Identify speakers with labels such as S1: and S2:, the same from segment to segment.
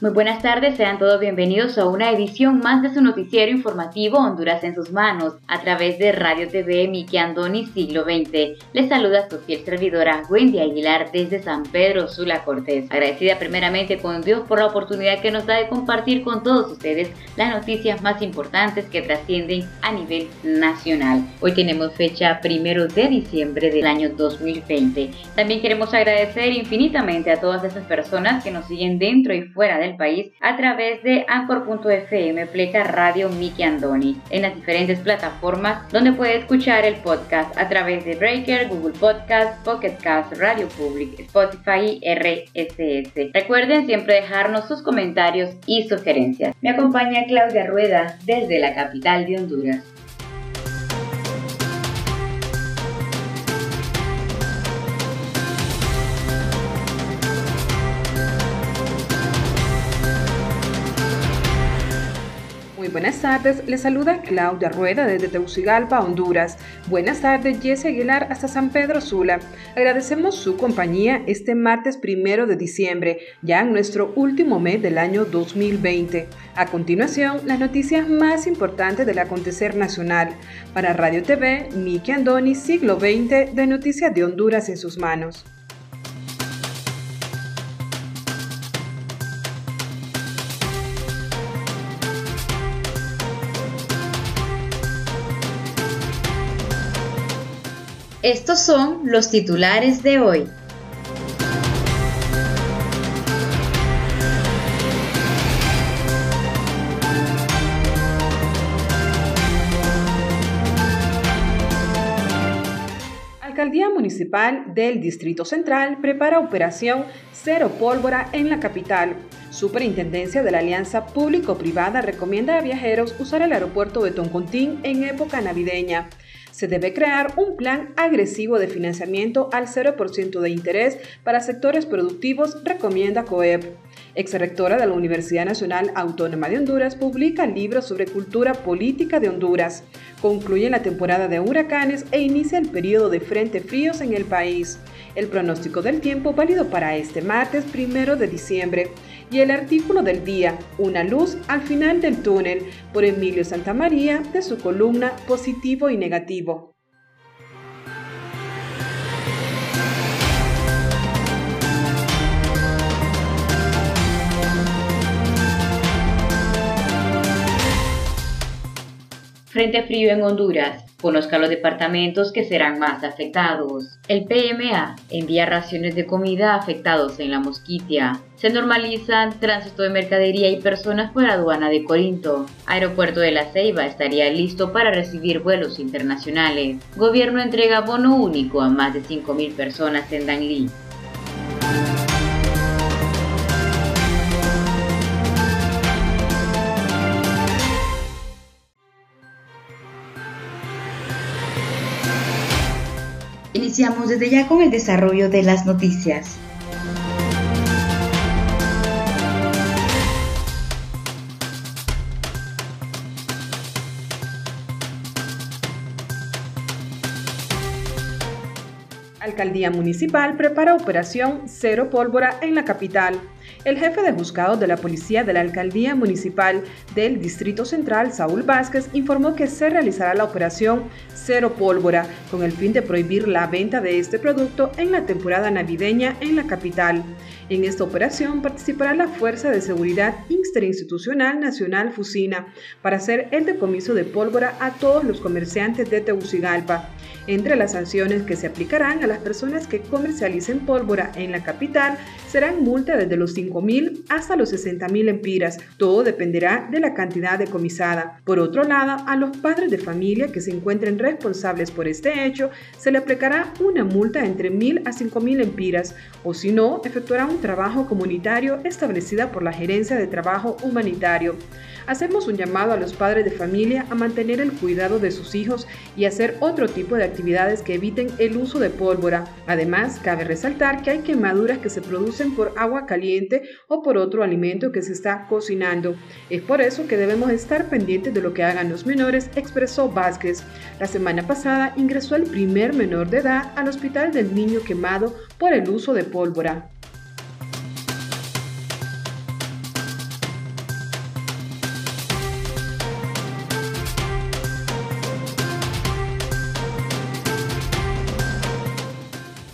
S1: Muy buenas tardes, sean todos bienvenidos a una edición más de su noticiero informativo Honduras en sus manos, a través de Radio TV Miki Andoni Siglo XX. Les saluda su fiel servidora Wendy Aguilar desde San Pedro Sula Cortés. Agradecida primeramente con Dios por la oportunidad que nos da de compartir con todos ustedes las noticias más importantes que trascienden a nivel nacional. Hoy tenemos fecha primero de diciembre del año 2020. También queremos agradecer infinitamente a todas esas personas que nos siguen dentro y fuera de país a través de Anchor.fm Pleca Radio Miki Andoni en las diferentes plataformas donde puede escuchar el podcast a través de Breaker, Google Podcast, Pocket Cast, Radio Public, Spotify y RSS. Recuerden siempre dejarnos sus comentarios y sugerencias. Me acompaña Claudia Rueda desde la capital de Honduras.
S2: Buenas tardes, le saluda Claudia Rueda desde Tegucigalpa, Honduras. Buenas tardes, Jesse Aguilar hasta San Pedro Sula. Agradecemos su compañía este martes primero de diciembre, ya en nuestro último mes del año 2020. A continuación, las noticias más importantes del acontecer nacional. Para Radio TV, Miki Andoni, siglo XX, de Noticias de Honduras en sus manos.
S1: Estos son los titulares de hoy.
S2: Alcaldía Municipal del Distrito Central prepara operación Cero Pólvora en la capital. Superintendencia de la Alianza Público-Privada recomienda a viajeros usar el aeropuerto de Toncontín en época navideña se debe crear un plan agresivo de financiamiento al 0% de interés para sectores productivos, recomienda COEP. Exrectora de la Universidad Nacional Autónoma de Honduras publica libros sobre cultura política de Honduras. Concluye la temporada de huracanes e inicia el periodo de frente fríos en el país. El pronóstico del tiempo válido para este martes primero de diciembre y el artículo del día, Una luz al final del túnel, por Emilio Santamaría, de su columna Positivo y Negativo.
S1: Frente frío en Honduras. Conozca los departamentos que serán más afectados. El PMA envía raciones de comida a afectados en la Mosquitia. Se normalizan tránsito de mercadería y personas por aduana de Corinto. Aeropuerto de La Ceiba estaría listo para recibir vuelos internacionales. Gobierno entrega bono único a más de 5.000 personas en Danlí. Iniciamos desde ya con el desarrollo de las noticias.
S2: Alcaldía Municipal prepara operación Cero Pólvora en la capital. El jefe de juzgados de la Policía de la Alcaldía Municipal del Distrito Central, Saúl Vázquez, informó que se realizará la operación Cero Pólvora con el fin de prohibir la venta de este producto en la temporada navideña en la capital. En esta operación participará la Fuerza de Seguridad Interinstitucional Nacional Fusina para hacer el decomiso de pólvora a todos los comerciantes de Tegucigalpa. Entre las sanciones que se aplicarán a las personas que comercialicen pólvora en la capital serán multa desde los 5.000 hasta los 60.000 empiras. Todo dependerá de la cantidad decomisada. Por otro lado, a los padres de familia que se encuentren responsables por este hecho, se le aplicará una multa entre 1.000 a 5.000 empiras, o si no, efectuará un trabajo comunitario establecida por la Gerencia de Trabajo Humanitario. Hacemos un llamado a los padres de familia a mantener el cuidado de sus hijos y hacer otro tipo de actividades que eviten el uso de pólvora. Además, cabe resaltar que hay quemaduras que se producen por agua caliente o por otro alimento que se está cocinando. Es por eso que debemos estar pendientes de lo que hagan los menores, expresó Vázquez. La semana pasada ingresó el primer menor de edad al Hospital del Niño Quemado por el uso de pólvora.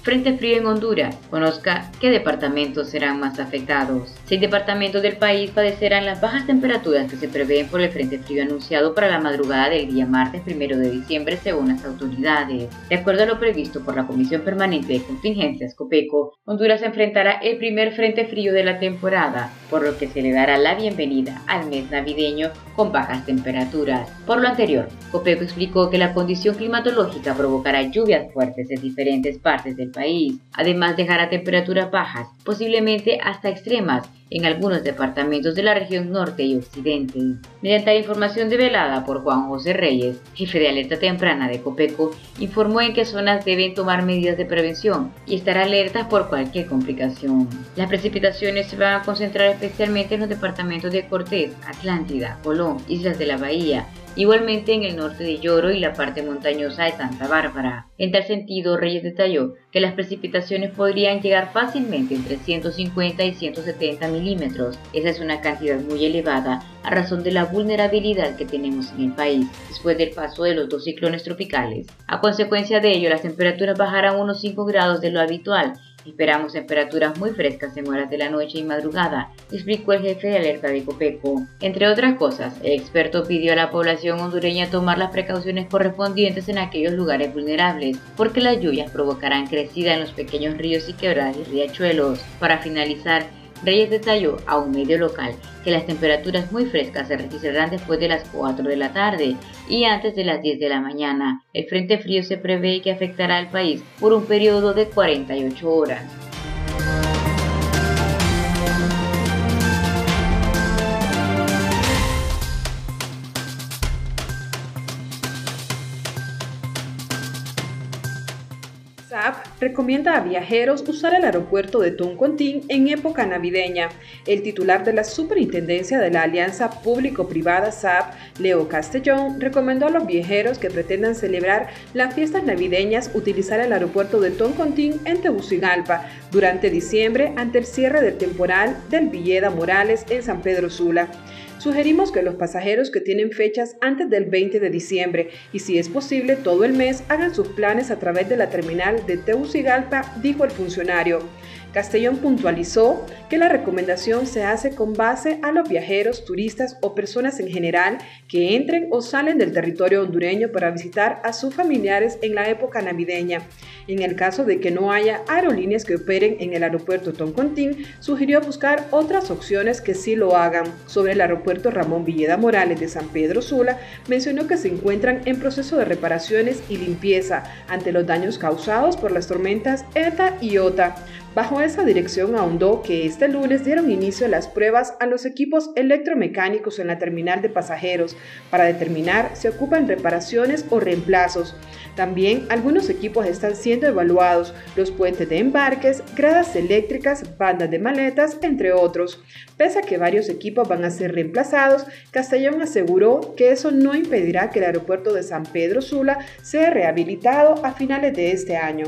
S1: Frente frío en Honduras. Conozca qué departamentos serán más afectados. Seis departamentos del país padecerán las bajas temperaturas que se prevén por el frente frío anunciado para la madrugada del día martes 1 de diciembre según las autoridades. De acuerdo a lo previsto por la Comisión Permanente de Contingencias COPECO, Honduras enfrentará el primer frente frío de la temporada, por lo que se le dará la bienvenida al mes navideño con bajas temperaturas. Por lo anterior, COPECO explicó que la condición climatológica provocará lluvias fuertes en diferentes partes del país. Además dejará temperaturas bajas, posiblemente hasta extremas, en algunos departamentos de la región norte y occidente. Mediante la información develada por Juan José Reyes, jefe de alerta temprana de Copeco, informó en qué zonas deben tomar medidas de prevención y estar alertas por cualquier complicación. Las precipitaciones se van a concentrar especialmente en los departamentos de Cortés, Atlántida, Colón, Islas de la Bahía, igualmente en el norte de Lloro y la parte montañosa de Santa Bárbara. En tal sentido, Reyes detalló que las precipitaciones podrían llegar fácilmente entre 150 y 170 milímetros. Esa es una cantidad muy elevada a razón de la vulnerabilidad que tenemos en el país después del paso de los dos ciclones tropicales. A consecuencia de ello, las temperaturas bajarán unos 5 grados de lo habitual Esperamos temperaturas muy frescas en horas de la noche y madrugada, explicó el jefe de alerta de Copeco. Entre otras cosas, el experto pidió a la población hondureña tomar las precauciones correspondientes en aquellos lugares vulnerables, porque las lluvias provocarán crecida en los pequeños ríos y quebradas y riachuelos. Para finalizar, Reyes detalló a un medio local que las temperaturas muy frescas se registrarán después de las 4 de la tarde y antes de las 10 de la mañana. El frente frío se prevé que afectará al país por un periodo de 48 horas.
S2: Recomienda a viajeros usar el aeropuerto de Toncontín en época navideña. El titular de la Superintendencia de la Alianza Público-Privada SAP, Leo Castellón, recomendó a los viajeros que pretendan celebrar las fiestas navideñas utilizar el aeropuerto de Toncontín en Tegucigalpa durante diciembre ante el cierre del temporal del Villeda Morales en San Pedro Sula. Sugerimos que los pasajeros que tienen fechas antes del 20 de diciembre y si es posible todo el mes hagan sus planes a través de la terminal de Tegucigalpa, dijo el funcionario. Castellón puntualizó que la recomendación se hace con base a los viajeros, turistas o personas en general que entren o salen del territorio hondureño para visitar a sus familiares en la época navideña. En el caso de que no haya aerolíneas que operen en el aeropuerto Toncontín, sugirió buscar otras opciones que sí lo hagan. Sobre el aeropuerto Ramón Villeda Morales de San Pedro Sula, mencionó que se encuentran en proceso de reparaciones y limpieza ante los daños causados por las tormentas ETA y OTA. Bajo esa dirección ahondó que este lunes dieron inicio a las pruebas a los equipos electromecánicos en la terminal de pasajeros para determinar si ocupan reparaciones o reemplazos. También algunos equipos están siendo evaluados, los puentes de embarques, gradas eléctricas, bandas de maletas, entre otros. Pese a que varios equipos van a ser reemplazados, Castellón aseguró que eso no impedirá que el aeropuerto de San Pedro Sula sea rehabilitado a finales de este año.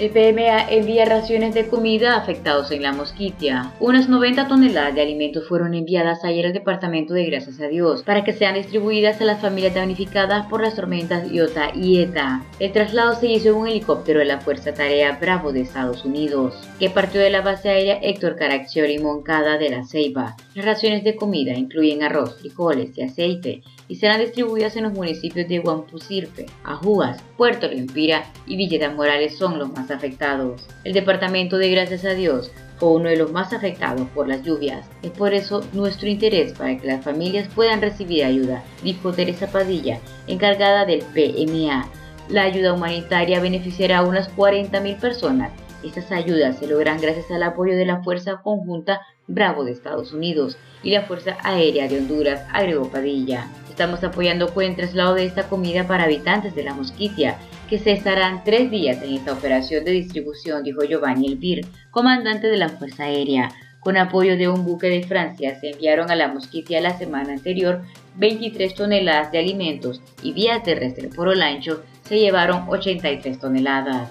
S1: El PMA envía raciones de comida afectados en la mosquitia. Unas 90 toneladas de alimentos fueron enviadas ayer al departamento de Gracias a Dios para que sean distribuidas a las familias damnificadas por las tormentas Iota y Eta. El traslado se hizo en un helicóptero de la Fuerza Tarea Bravo de Estados Unidos, que partió de la base aérea Héctor Caraccioli Moncada de la Ceiba. Las raciones de comida incluyen arroz, frijoles y aceite y serán distribuidas en los municipios de Guampusirpe, Ajuas, Puerto Lempira y Villeta Morales son los más afectados. El departamento de Gracias a Dios fue uno de los más afectados por las lluvias. Es por eso nuestro interés para que las familias puedan recibir ayuda, dijo Teresa Padilla, encargada del PMA. La ayuda humanitaria beneficiará a unas 40.000 personas. Estas ayudas se logran gracias al apoyo de la Fuerza Conjunta Bravo de Estados Unidos y la Fuerza Aérea de Honduras, agregó Padilla. Estamos apoyando con el traslado de esta comida para habitantes de la Mosquitia, que se estarán tres días en esta operación de distribución, dijo Giovanni Elvir, comandante de la Fuerza Aérea. Con apoyo de un buque de Francia se enviaron a la Mosquitia la semana anterior 23 toneladas de alimentos y vía terrestre por Olancho se llevaron 83 toneladas.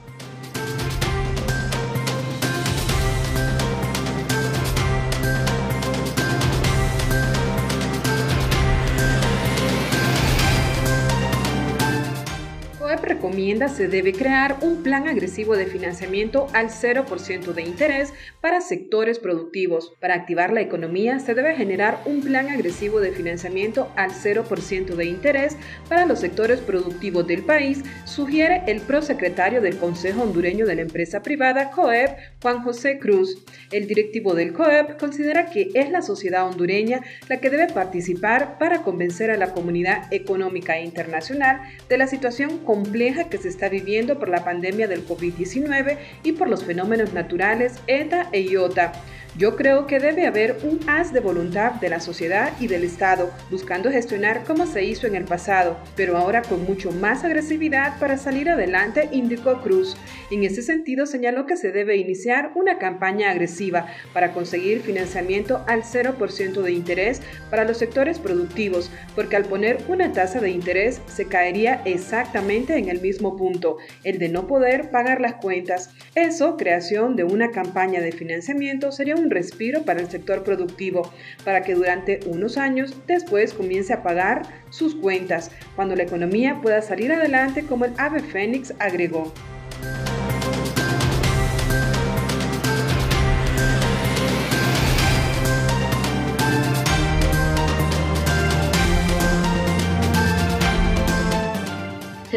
S2: Se debe crear un plan agresivo de financiamiento al 0% de interés para sectores productivos. Para activar la economía se debe generar un plan agresivo de financiamiento al 0% de interés para los sectores productivos del país, sugiere el prosecretario del Consejo Hondureño de la Empresa Privada, COEP, Juan José Cruz. El directivo del COEP considera que es la sociedad hondureña la que debe participar para convencer a la comunidad económica internacional de la situación compleja que se está viviendo por la pandemia del COVID-19 y por los fenómenos naturales ETA e IOTA. Yo creo que debe haber un haz de voluntad de la sociedad y del Estado, buscando gestionar como se hizo en el pasado, pero ahora con mucho más agresividad para salir adelante, indicó Cruz. En ese sentido, señaló que se debe iniciar una campaña agresiva para conseguir financiamiento al 0% de interés para los sectores productivos, porque al poner una tasa de interés se caería exactamente en el mismo punto, el de no poder pagar las cuentas. Eso, creación de una campaña de financiamiento, sería un respiro para el sector productivo, para que durante unos años después comience a pagar sus cuentas, cuando la economía pueda salir adelante como el ave fénix agregó.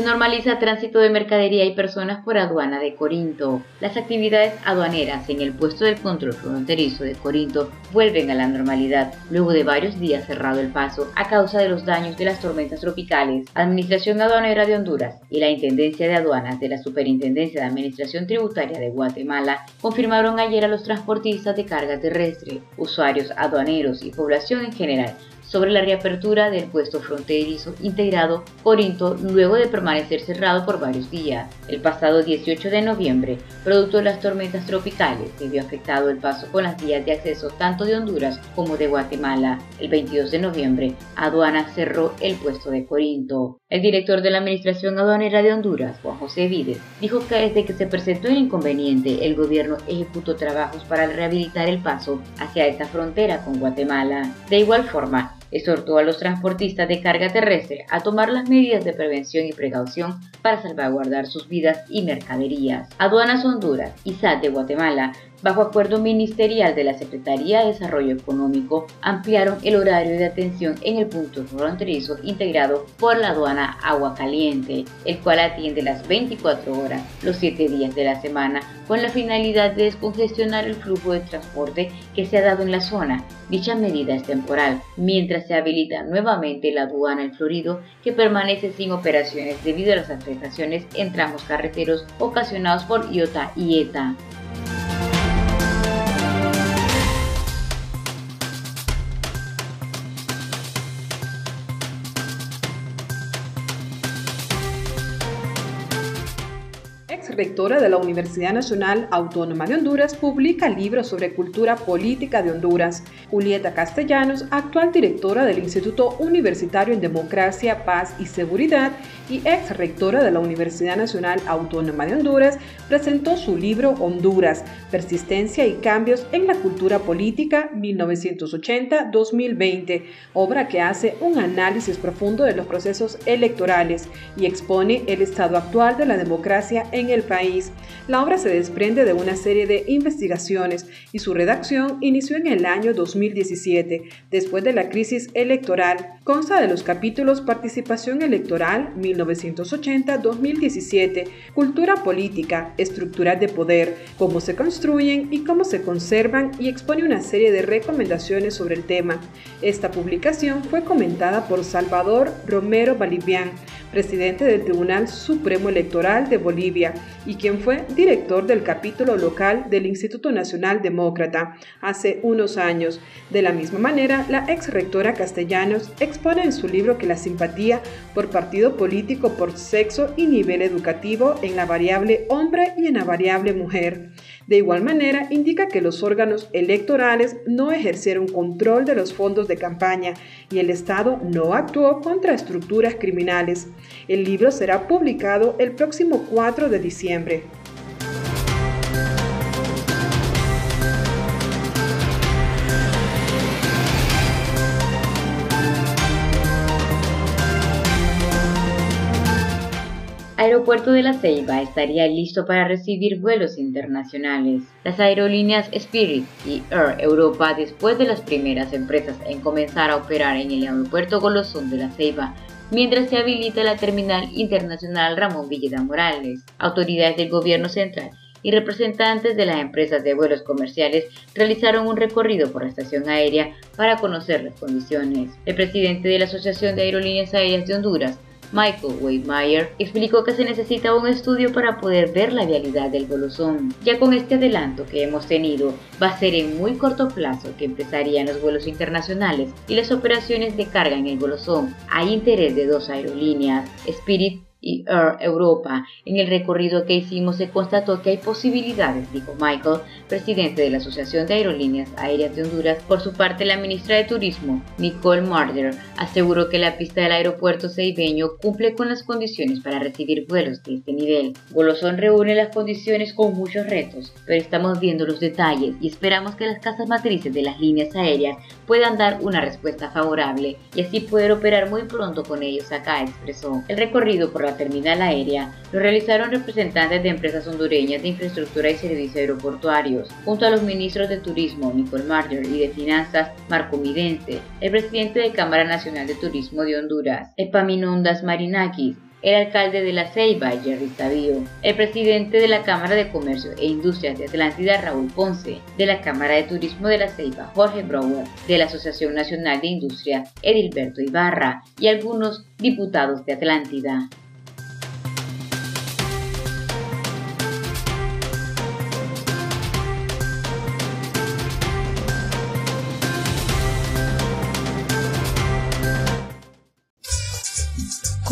S1: Normaliza tránsito de mercadería y personas por aduana de Corinto. Las actividades aduaneras en el puesto del control fronterizo de Corinto vuelven a la normalidad luego de varios días cerrado el paso a causa de los daños de las tormentas tropicales. Administración Aduanera de Honduras y la Intendencia de Aduanas de la Superintendencia de Administración Tributaria de Guatemala confirmaron ayer a los transportistas de carga terrestre, usuarios aduaneros y población en general sobre la reapertura del puesto fronterizo integrado Corinto luego de permanecer cerrado por varios días. El pasado 18 de noviembre, producto de las tormentas tropicales, se vio afectado el paso con las vías de acceso tanto de Honduras como de Guatemala. El 22 de noviembre, aduana cerró el puesto de Corinto. El director de la Administración Aduanera de Honduras, Juan José Vides, dijo que desde que se presentó el inconveniente, el gobierno ejecutó trabajos para rehabilitar el paso hacia esta frontera con Guatemala. De igual forma, exhortó a los transportistas de carga terrestre a tomar las medidas de prevención y precaución para salvaguardar sus vidas y mercaderías. Aduanas Honduras y SAT de Guatemala bajo acuerdo ministerial de la Secretaría de Desarrollo Económico, ampliaron el horario de atención en el punto fronterizo integrado por la aduana Agua Caliente, el cual atiende las 24 horas, los 7 días de la semana, con la finalidad de descongestionar el flujo de transporte que se ha dado en la zona. Dicha medida es temporal, mientras se habilita nuevamente la aduana El Florido, que permanece sin operaciones debido a las afectaciones en tramos carreteros ocasionados por IOTA y ETA.
S2: Rectora de la Universidad Nacional Autónoma de Honduras, publica libros sobre cultura política de Honduras. Julieta Castellanos, actual directora del Instituto Universitario en Democracia, Paz y Seguridad y ex rectora de la Universidad Nacional Autónoma de Honduras, presentó su libro Honduras, Persistencia y Cambios en la Cultura Política 1980-2020, obra que hace un análisis profundo de los procesos electorales y expone el estado actual de la democracia en el país. La obra se desprende de una serie de investigaciones y su redacción inició en el año 2017, después de la crisis electoral. Consta de los capítulos Participación Electoral 1980-2017, Cultura Política, Estructuras de Poder, cómo se construyen y cómo se conservan y expone una serie de recomendaciones sobre el tema. Esta publicación fue comentada por Salvador Romero Balivián, presidente del Tribunal Supremo Electoral de Bolivia y quien fue director del capítulo local del Instituto Nacional Demócrata hace unos años. De la misma manera, la ex rectora Castellanos expone en su libro que la simpatía por partido político por sexo y nivel educativo en la variable hombre y en la variable mujer. De igual manera, indica que los órganos electorales no ejercieron control de los fondos de campaña y el Estado no actuó contra estructuras criminales. El libro será publicado el próximo 4 de diciembre.
S1: Aeropuerto de La Ceiba estaría listo para recibir vuelos internacionales. Las aerolíneas Spirit y Air Europa, después de las primeras empresas en comenzar a operar en el aeropuerto Golosón de La Ceiba, mientras se habilita la terminal internacional Ramón Villeda Morales, autoridades del gobierno central y representantes de las empresas de vuelos comerciales realizaron un recorrido por la estación aérea para conocer las condiciones. El presidente de la Asociación de Aerolíneas Aéreas de Honduras, Michael Weidmeyer explicó que se necesita un estudio para poder ver la vialidad del Golosón. Ya con este adelanto que hemos tenido, va a ser en muy corto plazo que empezarían los vuelos internacionales y las operaciones de carga en el Golosón. Hay interés de dos aerolíneas, Spirit y Air Europa. En el recorrido que hicimos se constató que hay posibilidades, dijo Michael, presidente de la Asociación de Aerolíneas Aéreas de Honduras. Por su parte, la ministra de Turismo, Nicole Marder, aseguró que la pista del aeropuerto ceibeño cumple con las condiciones para recibir vuelos de este nivel. Golosón reúne las condiciones con muchos retos, pero estamos viendo los detalles y esperamos que las casas matrices de las líneas aéreas puedan dar una respuesta favorable y así poder operar muy pronto con ellos acá, expresó. El recorrido por la terminal aérea lo realizaron representantes de empresas hondureñas de infraestructura y servicios aeroportuarios, junto a los ministros de Turismo, Nicole Marder, y de Finanzas, Marco Midense, el presidente de Cámara Nacional de Turismo de Honduras, Epaminondas Marinakis, el alcalde de La Ceiba, Jerry Tabío, el presidente de la Cámara de Comercio e Industrias de Atlántida, Raúl Ponce, de la Cámara de Turismo de La Ceiba, Jorge Brouwer, de la Asociación Nacional de Industria, Edilberto Ibarra, y algunos diputados de Atlántida.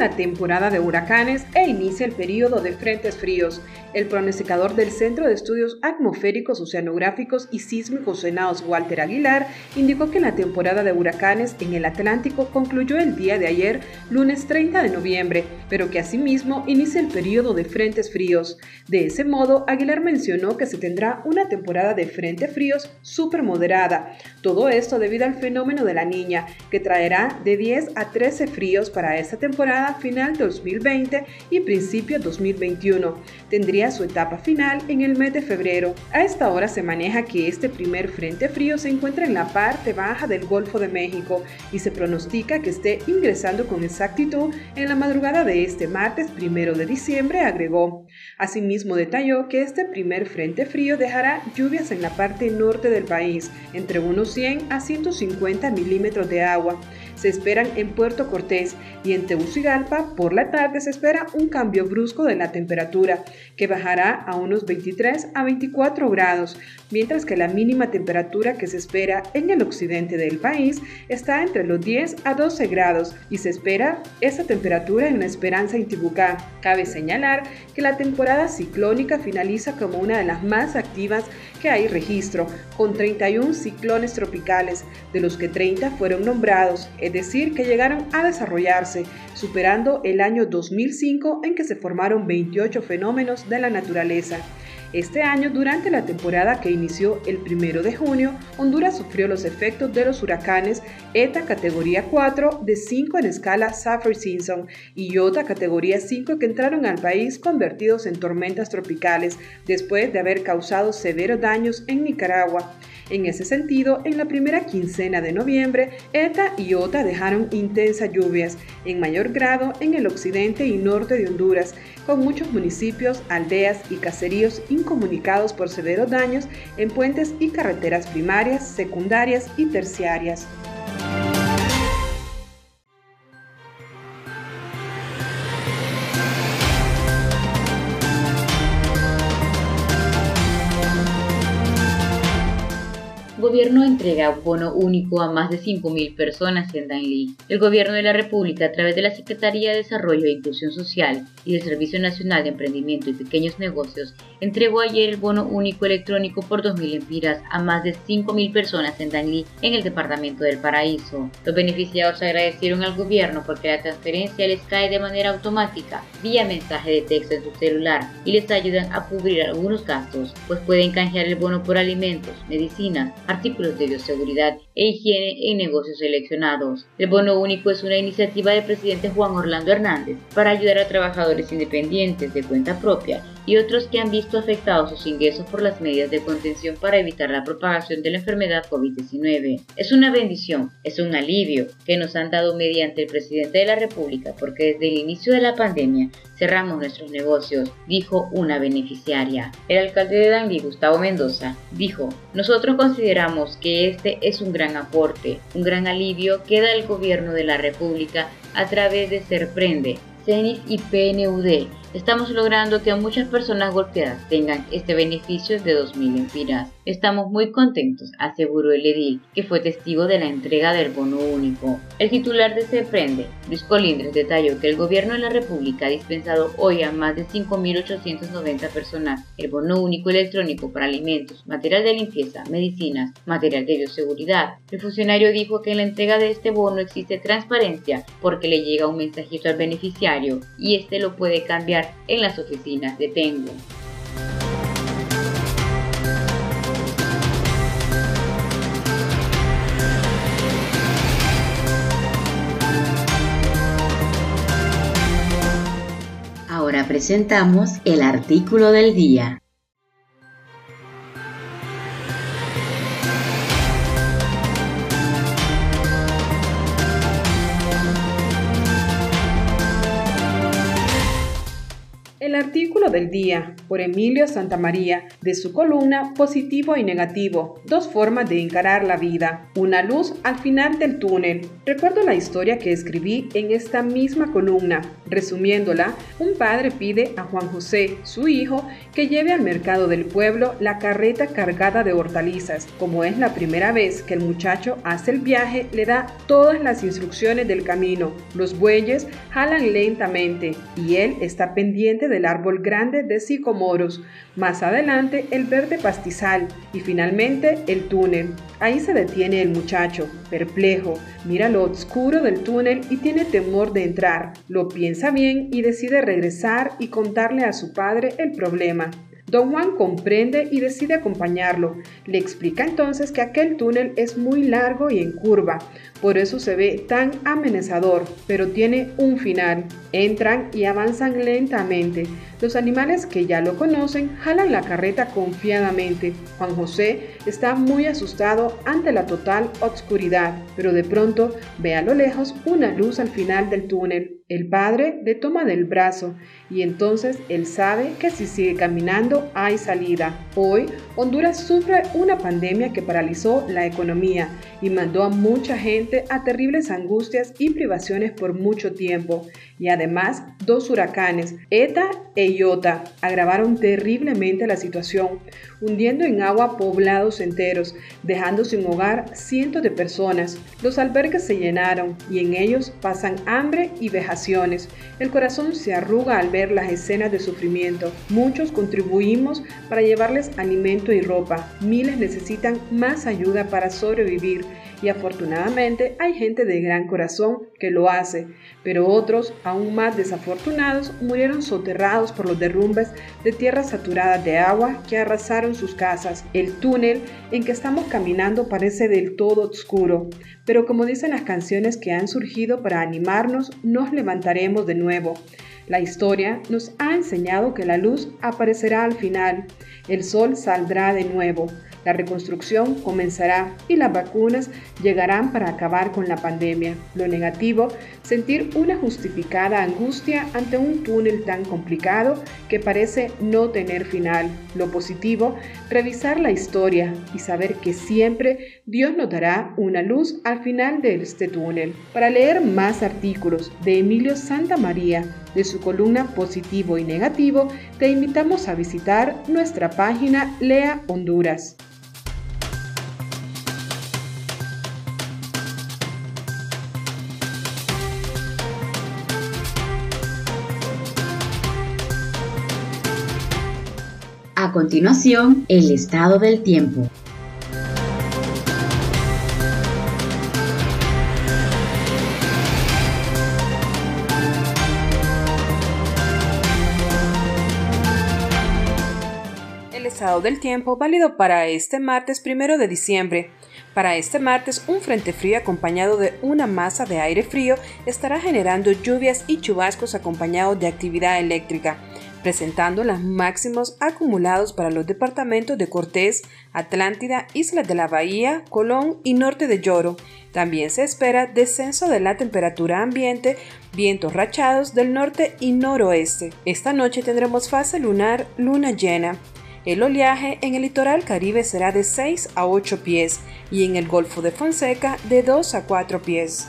S2: La temporada de huracanes e inicia el periodo de frentes fríos. El pronosticador del Centro de Estudios Atmosféricos, Oceanográficos y Sísmicos Senados, Walter Aguilar, indicó que la temporada de huracanes en el Atlántico concluyó el día de ayer, lunes 30 de noviembre, pero que asimismo inicia el periodo de frentes fríos. De ese modo, Aguilar mencionó que se tendrá una temporada de frentes fríos súper moderada. Todo esto debido al fenómeno de la niña, que traerá de 10 a 13 fríos para esta temporada final 2020 y principio 2021. Tendría su etapa final en el mes de febrero. A esta hora se maneja que este primer frente frío se encuentra en la parte baja del Golfo de México y se pronostica que esté ingresando con exactitud en la madrugada de este martes primero de diciembre, agregó. Asimismo detalló que este primer frente frío dejará lluvias en la parte norte del país, entre unos 100 a 150 milímetros de agua se esperan en Puerto Cortés y en Tegucigalpa por la tarde se espera un cambio brusco de la temperatura que bajará a unos 23 a 24 grados, mientras que la mínima temperatura que se espera en el occidente del país está entre los 10 a 12 grados y se espera esa temperatura en la Esperanza Intibucá. Cabe señalar que la temporada ciclónica finaliza como una de las más activas que hay registro, con 31 ciclones tropicales, de los que 30 fueron nombrados, es decir, que llegaron a desarrollarse, superando el año 2005 en que se formaron 28 fenómenos de la naturaleza. Este año, durante la temporada que inició el 1 de junio, Honduras sufrió los efectos de los huracanes ETA categoría 4 de 5 en escala Saffir-Simpson y IOTA categoría 5 que entraron al país convertidos en tormentas tropicales después de haber causado severos daños en Nicaragua. En ese sentido, en la primera quincena de noviembre, ETA y OTA dejaron intensas lluvias, en mayor grado en el occidente y norte de Honduras, con muchos municipios, aldeas y caseríos incomunicados por severos daños en puentes y carreteras primarias, secundarias y terciarias.
S1: Gobierno entrega un bono único a más de 5.000 personas en Danlí. El gobierno de la República, a través de la Secretaría de Desarrollo e Inclusión Social y del Servicio Nacional de Emprendimiento y Pequeños Negocios, entregó ayer el bono único electrónico por 2.000 empiras a más de 5.000 personas en Danlí, en el departamento del Paraíso. Los beneficiados agradecieron al gobierno porque la transferencia les cae de manera automática vía mensaje de texto en su celular y les ayudan a cubrir algunos gastos, pues pueden canjear el bono por alimentos, medicinas, artículos de bioseguridad e higiene en negocios seleccionados. El bono único es una iniciativa del presidente Juan Orlando Hernández para ayudar a trabajadores independientes de cuenta propia y otros que han visto afectados sus ingresos por las medidas de contención para evitar la propagación de la enfermedad COVID-19. Es una bendición, es un alivio que nos han dado mediante el presidente de la República porque desde el inicio de la pandemia cerramos nuestros negocios, dijo una beneficiaria. El alcalde de Danlí, Gustavo Mendoza, dijo, nosotros consideramos que este es un gran aporte, un gran alivio que da el gobierno de la República a través de Serprende, CENIS y PNUD Estamos logrando que muchas personas golpeadas tengan este beneficio de 2.000 empiras. Estamos muy contentos, aseguró el edil, que fue testigo de la entrega del bono único. El titular de CEPRENDE, Luis Colindres, detalló que el gobierno de la República ha dispensado hoy a más de 5.890 personas el bono único electrónico para alimentos, material de limpieza, medicinas, material de bioseguridad. El funcionario dijo que en la entrega de este bono existe transparencia porque le llega un mensajito al beneficiario y este lo puede cambiar en las oficinas de Tengo. Presentamos el artículo del día.
S2: El artículo del día por Emilio Santamaría de su columna Positivo y Negativo, dos formas de encarar la vida, una luz al final del túnel. Recuerdo la historia que escribí en esta misma columna. Resumiéndola, un padre pide a Juan José, su hijo, que lleve al mercado del pueblo la carreta cargada de hortalizas. Como es la primera vez que el muchacho hace el viaje, le da todas las instrucciones del camino. Los bueyes jalan lentamente y él está pendiente del árbol grande de sicomoros, más adelante el verde pastizal y finalmente el túnel. Ahí se detiene el muchacho, perplejo, mira lo oscuro del túnel y tiene temor de entrar. Lo piensa bien y decide regresar y contarle a su padre el problema. Don Juan comprende y decide acompañarlo. Le explica entonces que aquel túnel es muy largo y en curva, por eso se ve tan amenazador, pero tiene un final. Entran y avanzan lentamente. Los animales que ya lo conocen jalan la carreta confiadamente. Juan José está muy asustado ante la total oscuridad, pero de pronto ve a lo lejos una luz al final del túnel. El padre le toma del brazo y entonces él sabe que si sigue caminando hay salida. Hoy Honduras sufre una pandemia que paralizó la economía y mandó a mucha gente a terribles angustias y privaciones por mucho tiempo. Y además, dos huracanes, ETA e IOTA, agravaron terriblemente la situación, hundiendo en agua poblados enteros, dejando sin hogar cientos de personas. Los albergues se llenaron y en ellos pasan hambre y vejaciones. El corazón se arruga al ver las escenas de sufrimiento. Muchos contribuimos para llevarles alimento y ropa. Miles necesitan más ayuda para sobrevivir y afortunadamente hay gente de gran corazón que lo hace, pero otros, aún más desafortunados, murieron soterrados por los derrumbes de tierras saturadas de agua que arrasaron sus casas. El túnel en que estamos caminando parece del todo oscuro, pero como dicen las canciones que han surgido para animarnos, nos levantaremos de nuevo. La historia nos ha enseñado que la luz aparecerá al final, el sol saldrá de nuevo. La reconstrucción comenzará y las vacunas llegarán para acabar con la pandemia. Lo negativo, sentir una justificada angustia ante un túnel tan complicado que parece no tener final. Lo positivo, revisar la historia y saber que siempre Dios nos dará una luz al final de este túnel. Para leer más artículos de Emilio Santa María, de su columna Positivo y Negativo, te invitamos a visitar nuestra página Lea Honduras.
S1: A continuación, el estado del tiempo.
S2: Del tiempo válido para este martes primero de diciembre. Para este martes, un frente frío acompañado de una masa de aire frío estará generando lluvias y chubascos acompañados de actividad eléctrica presentando los máximos acumulados para los departamentos de Cortés, Atlántida, Islas de la Bahía, Colón y Norte de Lloro. También se espera descenso de la temperatura ambiente, vientos rachados del norte y noroeste. Esta noche tendremos fase lunar, luna llena. El oleaje en el litoral caribe será de 6 a 8 pies y en el Golfo de Fonseca de 2 a 4 pies.